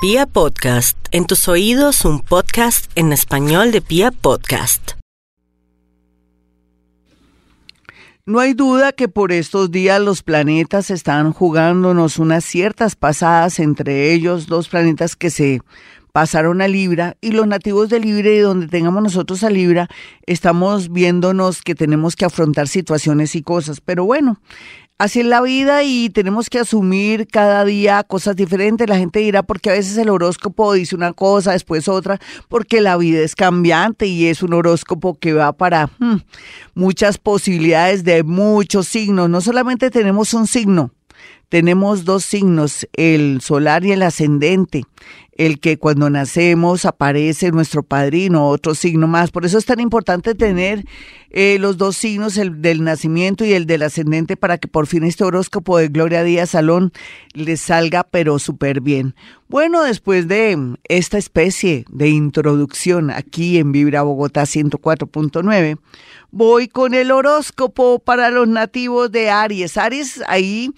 Pia Podcast, en tus oídos un podcast en español de Pia Podcast. No hay duda que por estos días los planetas están jugándonos unas ciertas pasadas, entre ellos dos planetas que se pasaron a Libra y los nativos de Libra y donde tengamos nosotros a Libra, estamos viéndonos que tenemos que afrontar situaciones y cosas. Pero bueno, Así es la vida y tenemos que asumir cada día cosas diferentes. La gente dirá porque a veces el horóscopo dice una cosa, después otra, porque la vida es cambiante y es un horóscopo que va para hmm, muchas posibilidades de muchos signos. No solamente tenemos un signo, tenemos dos signos, el solar y el ascendente el que cuando nacemos aparece nuestro padrino, otro signo más. Por eso es tan importante tener eh, los dos signos, el del nacimiento y el del ascendente, para que por fin este horóscopo de Gloria Díaz Salón les salga pero súper bien. Bueno, después de esta especie de introducción aquí en Vibra Bogotá 104.9, voy con el horóscopo para los nativos de Aries. Aries ahí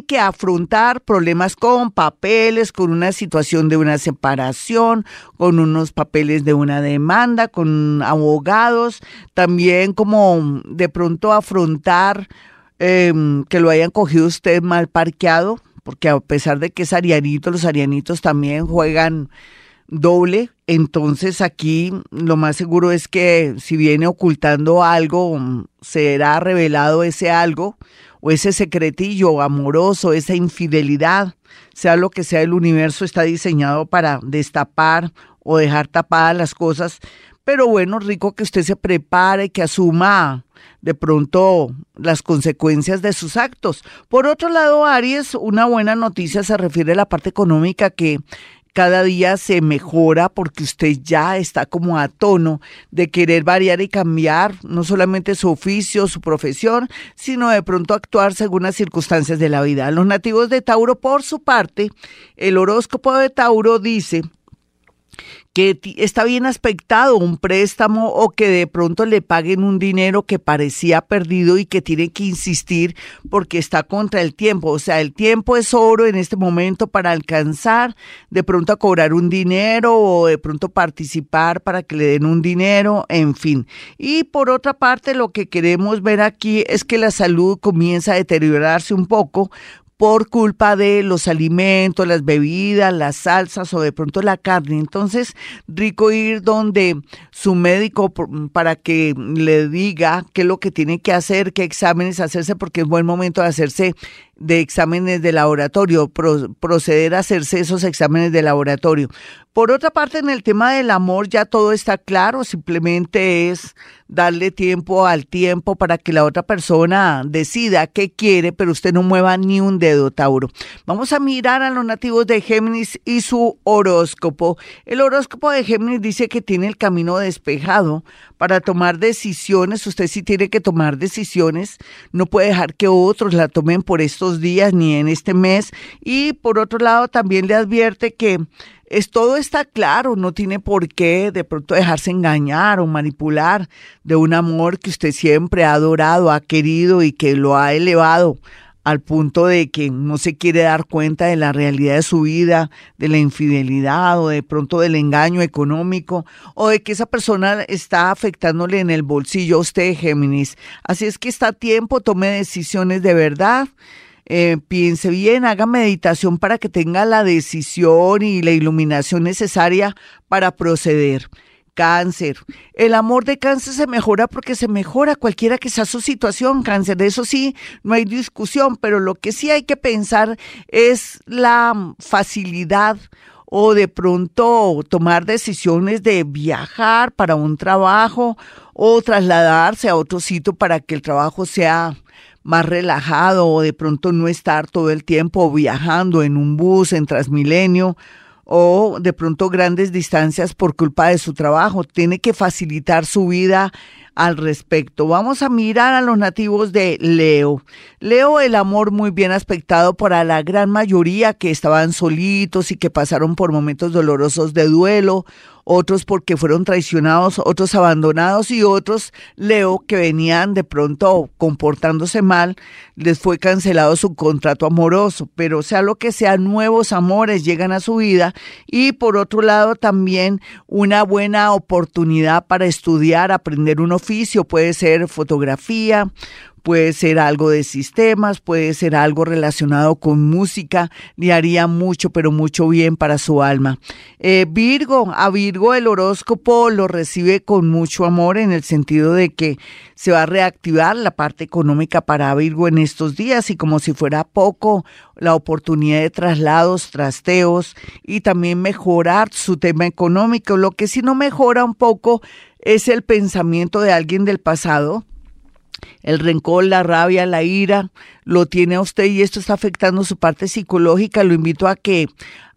que afrontar problemas con papeles, con una situación de una separación, con unos papeles de una demanda, con abogados, también como de pronto afrontar em, que lo hayan cogido usted mal parqueado, porque a pesar de que es arianito, los arianitos también juegan doble. Entonces aquí lo más seguro es que si viene ocultando algo, será revelado ese algo o ese secretillo amoroso, esa infidelidad, sea lo que sea, el universo está diseñado para destapar o dejar tapadas las cosas. Pero bueno, rico que usted se prepare, que asuma de pronto las consecuencias de sus actos. Por otro lado, Aries, una buena noticia se refiere a la parte económica que cada día se mejora porque usted ya está como a tono de querer variar y cambiar no solamente su oficio, su profesión, sino de pronto actuar según las circunstancias de la vida. Los nativos de Tauro, por su parte, el horóscopo de Tauro dice que está bien aspectado un préstamo o que de pronto le paguen un dinero que parecía perdido y que tiene que insistir porque está contra el tiempo. O sea, el tiempo es oro en este momento para alcanzar de pronto a cobrar un dinero o de pronto participar para que le den un dinero, en fin. Y por otra parte, lo que queremos ver aquí es que la salud comienza a deteriorarse un poco por culpa de los alimentos, las bebidas, las salsas o de pronto la carne. Entonces, rico ir donde su médico para que le diga qué es lo que tiene que hacer, qué exámenes hacerse, porque es buen momento de hacerse de exámenes de laboratorio, proceder a hacerse esos exámenes de laboratorio. Por otra parte, en el tema del amor ya todo está claro, simplemente es darle tiempo al tiempo para que la otra persona decida qué quiere, pero usted no mueva ni un dedo, Tauro. Vamos a mirar a los nativos de Géminis y su horóscopo. El horóscopo de Géminis dice que tiene el camino despejado para tomar decisiones. Usted sí tiene que tomar decisiones, no puede dejar que otros la tomen por estos días ni en este mes. Y por otro lado, también le advierte que es todo está claro, no tiene por qué de pronto dejarse engañar o manipular de un amor que usted siempre ha adorado, ha querido y que lo ha elevado al punto de que no se quiere dar cuenta de la realidad de su vida, de la infidelidad o de pronto del engaño económico o de que esa persona está afectándole en el bolsillo a usted, Géminis. Así es que está a tiempo, tome decisiones de verdad eh, piense bien, haga meditación para que tenga la decisión y la iluminación necesaria para proceder. Cáncer. El amor de cáncer se mejora porque se mejora cualquiera que sea su situación, cáncer. De eso sí, no hay discusión, pero lo que sí hay que pensar es la facilidad o de pronto tomar decisiones de viajar para un trabajo o trasladarse a otro sitio para que el trabajo sea más relajado o de pronto no estar todo el tiempo viajando en un bus, en Transmilenio o de pronto grandes distancias por culpa de su trabajo. Tiene que facilitar su vida al respecto. Vamos a mirar a los nativos de Leo. Leo, el amor muy bien aspectado para la gran mayoría que estaban solitos y que pasaron por momentos dolorosos de duelo otros porque fueron traicionados, otros abandonados y otros, Leo, que venían de pronto comportándose mal, les fue cancelado su contrato amoroso, pero sea lo que sea, nuevos amores llegan a su vida y por otro lado también una buena oportunidad para estudiar, aprender un oficio, puede ser fotografía, puede ser algo de sistemas, puede ser algo relacionado con música, le haría mucho, pero mucho bien para su alma. Eh, Virgo, a Virgo el horóscopo lo recibe con mucho amor en el sentido de que se va a reactivar la parte económica para Virgo en estos días y como si fuera poco, la oportunidad de traslados, trasteos y también mejorar su tema económico. Lo que sí no mejora un poco es el pensamiento de alguien del pasado el rencor, la rabia, la ira, lo tiene a usted y esto está afectando su parte psicológica. Lo invito a que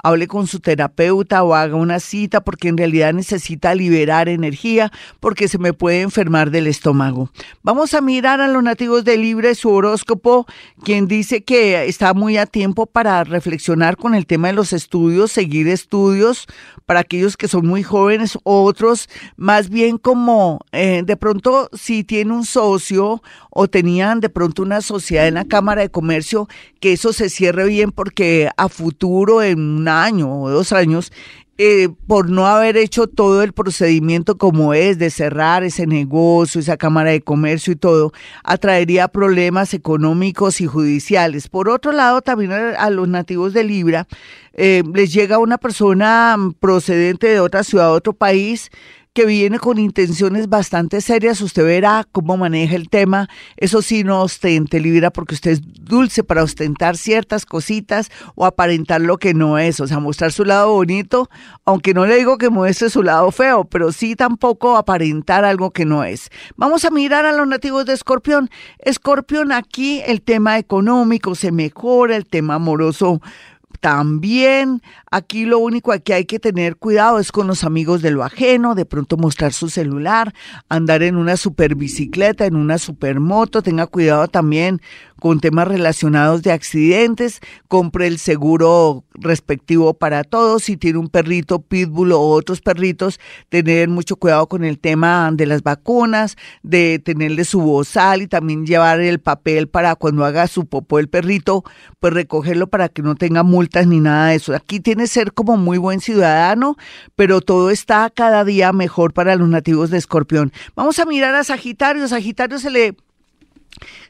hable con su terapeuta o haga una cita porque en realidad necesita liberar energía porque se me puede enfermar del estómago. Vamos a mirar a los nativos de Libre su horóscopo, quien dice que está muy a tiempo para reflexionar con el tema de los estudios, seguir estudios para aquellos que son muy jóvenes, otros más bien como eh, de pronto si tiene un socio o tenían de pronto una sociedad en la Cámara de Comercio, que eso se cierre bien porque a futuro, en un año o dos años, eh, por no haber hecho todo el procedimiento como es de cerrar ese negocio, esa cámara de comercio y todo, atraería problemas económicos y judiciales. Por otro lado, también a, los nativos de Libra eh, les llega una persona procedente de otra ciudad, otro país, que viene con intenciones bastante serias. Usted verá cómo maneja el tema. Eso sí, no ostente, Libra, porque usted es dulce para ostentar ciertas cositas o aparentar lo que no es. O sea, mostrar su lado bonito, aunque no le digo que muestre su lado feo, pero sí tampoco aparentar algo que no es. Vamos a mirar a los nativos de Escorpión. Escorpión, aquí el tema económico se mejora, el tema amoroso también aquí lo único que hay que tener cuidado es con los amigos de lo ajeno, de pronto mostrar su celular, andar en una super bicicleta, en una supermoto, tenga cuidado también con temas relacionados de accidentes, compre el seguro respectivo para todos, si tiene un perrito pitbull o otros perritos, tener mucho cuidado con el tema de las vacunas, de tenerle su bozal y también llevar el papel para cuando haga su popó el perrito, pues recogerlo para que no tenga multas ni nada de eso. Aquí tiene ser como muy buen ciudadano, pero todo está cada día mejor para los nativos de Escorpión. Vamos a mirar a Sagitario. Sagitario se le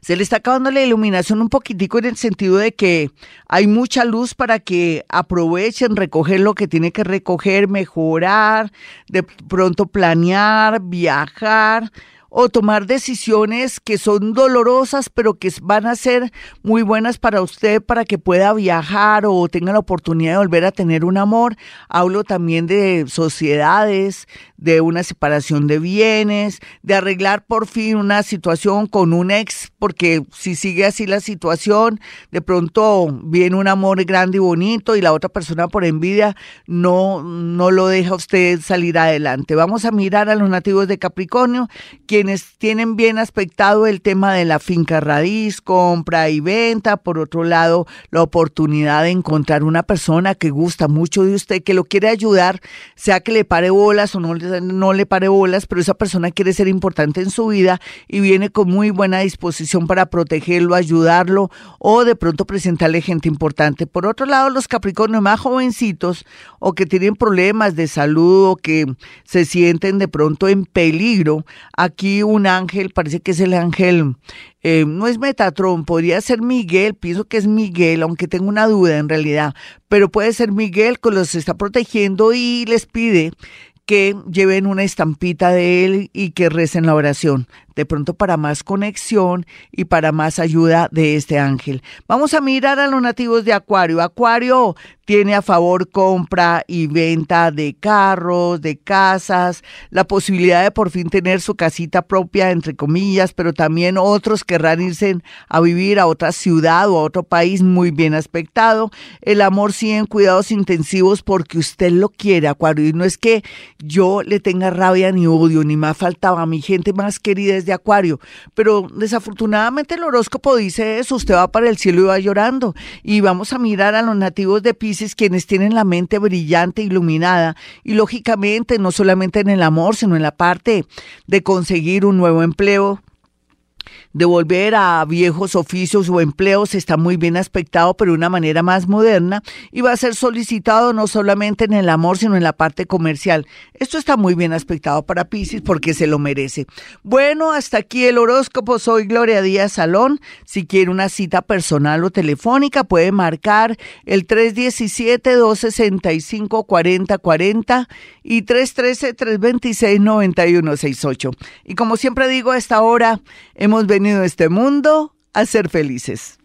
se le está acabando la iluminación un poquitico en el sentido de que hay mucha luz para que aprovechen recoger lo que tiene que recoger, mejorar, de pronto planear, viajar o tomar decisiones que son dolorosas, pero que van a ser muy buenas para usted para que pueda viajar o tenga la oportunidad de volver a tener un amor. Hablo también de sociedades, de una separación de bienes, de arreglar por fin una situación con un ex, porque si sigue así la situación, de pronto viene un amor grande y bonito y la otra persona por envidia no, no lo deja usted salir adelante. Vamos a mirar a los nativos de Capricornio, quienes tienen bien aspectado el tema de la finca raíz, compra y venta, por otro lado, la oportunidad de encontrar una persona que gusta mucho de usted, que lo quiere ayudar, sea que le pare bolas o no le no le pare bolas, pero esa persona quiere ser importante en su vida y viene con muy buena disposición para protegerlo, ayudarlo o de pronto presentarle gente importante. Por otro lado, los Capricornios más jovencitos o que tienen problemas de salud o que se sienten de pronto en peligro, aquí un ángel, parece que es el ángel eh, no es Metatron, podría ser Miguel, pienso que es Miguel, aunque tengo una duda en realidad, pero puede ser Miguel que los está protegiendo y les pide que lleven una estampita de él y que recen la oración de pronto para más conexión y para más ayuda de este ángel. Vamos a mirar a los nativos de Acuario. Acuario tiene a favor compra y venta de carros, de casas, la posibilidad de por fin tener su casita propia, entre comillas, pero también otros querrán irse a vivir a otra ciudad o a otro país muy bien aspectado. El amor sí en cuidados intensivos porque usted lo quiere, Acuario, y no es que yo le tenga rabia ni odio, ni más faltaba a mi gente más querida de Acuario, pero desafortunadamente el horóscopo dice eso, usted va para el cielo y va llorando. Y vamos a mirar a los nativos de Pisces quienes tienen la mente brillante, iluminada y lógicamente no solamente en el amor, sino en la parte de conseguir un nuevo empleo, de volver a viejos oficios o empleos está muy bien aspectado, pero de una manera más moderna y va a ser solicitado no solamente en el amor, sino en la parte comercial. Esto está muy bien aspectado para Pisces porque se lo merece. Bueno, hasta aquí el horóscopo. Soy Gloria Díaz Salón. Si quiere una cita personal o telefónica, puede marcar el 317-265-4040 y 313-326-9168. Y como siempre digo, a esta hora hemos este mundo a ser felices.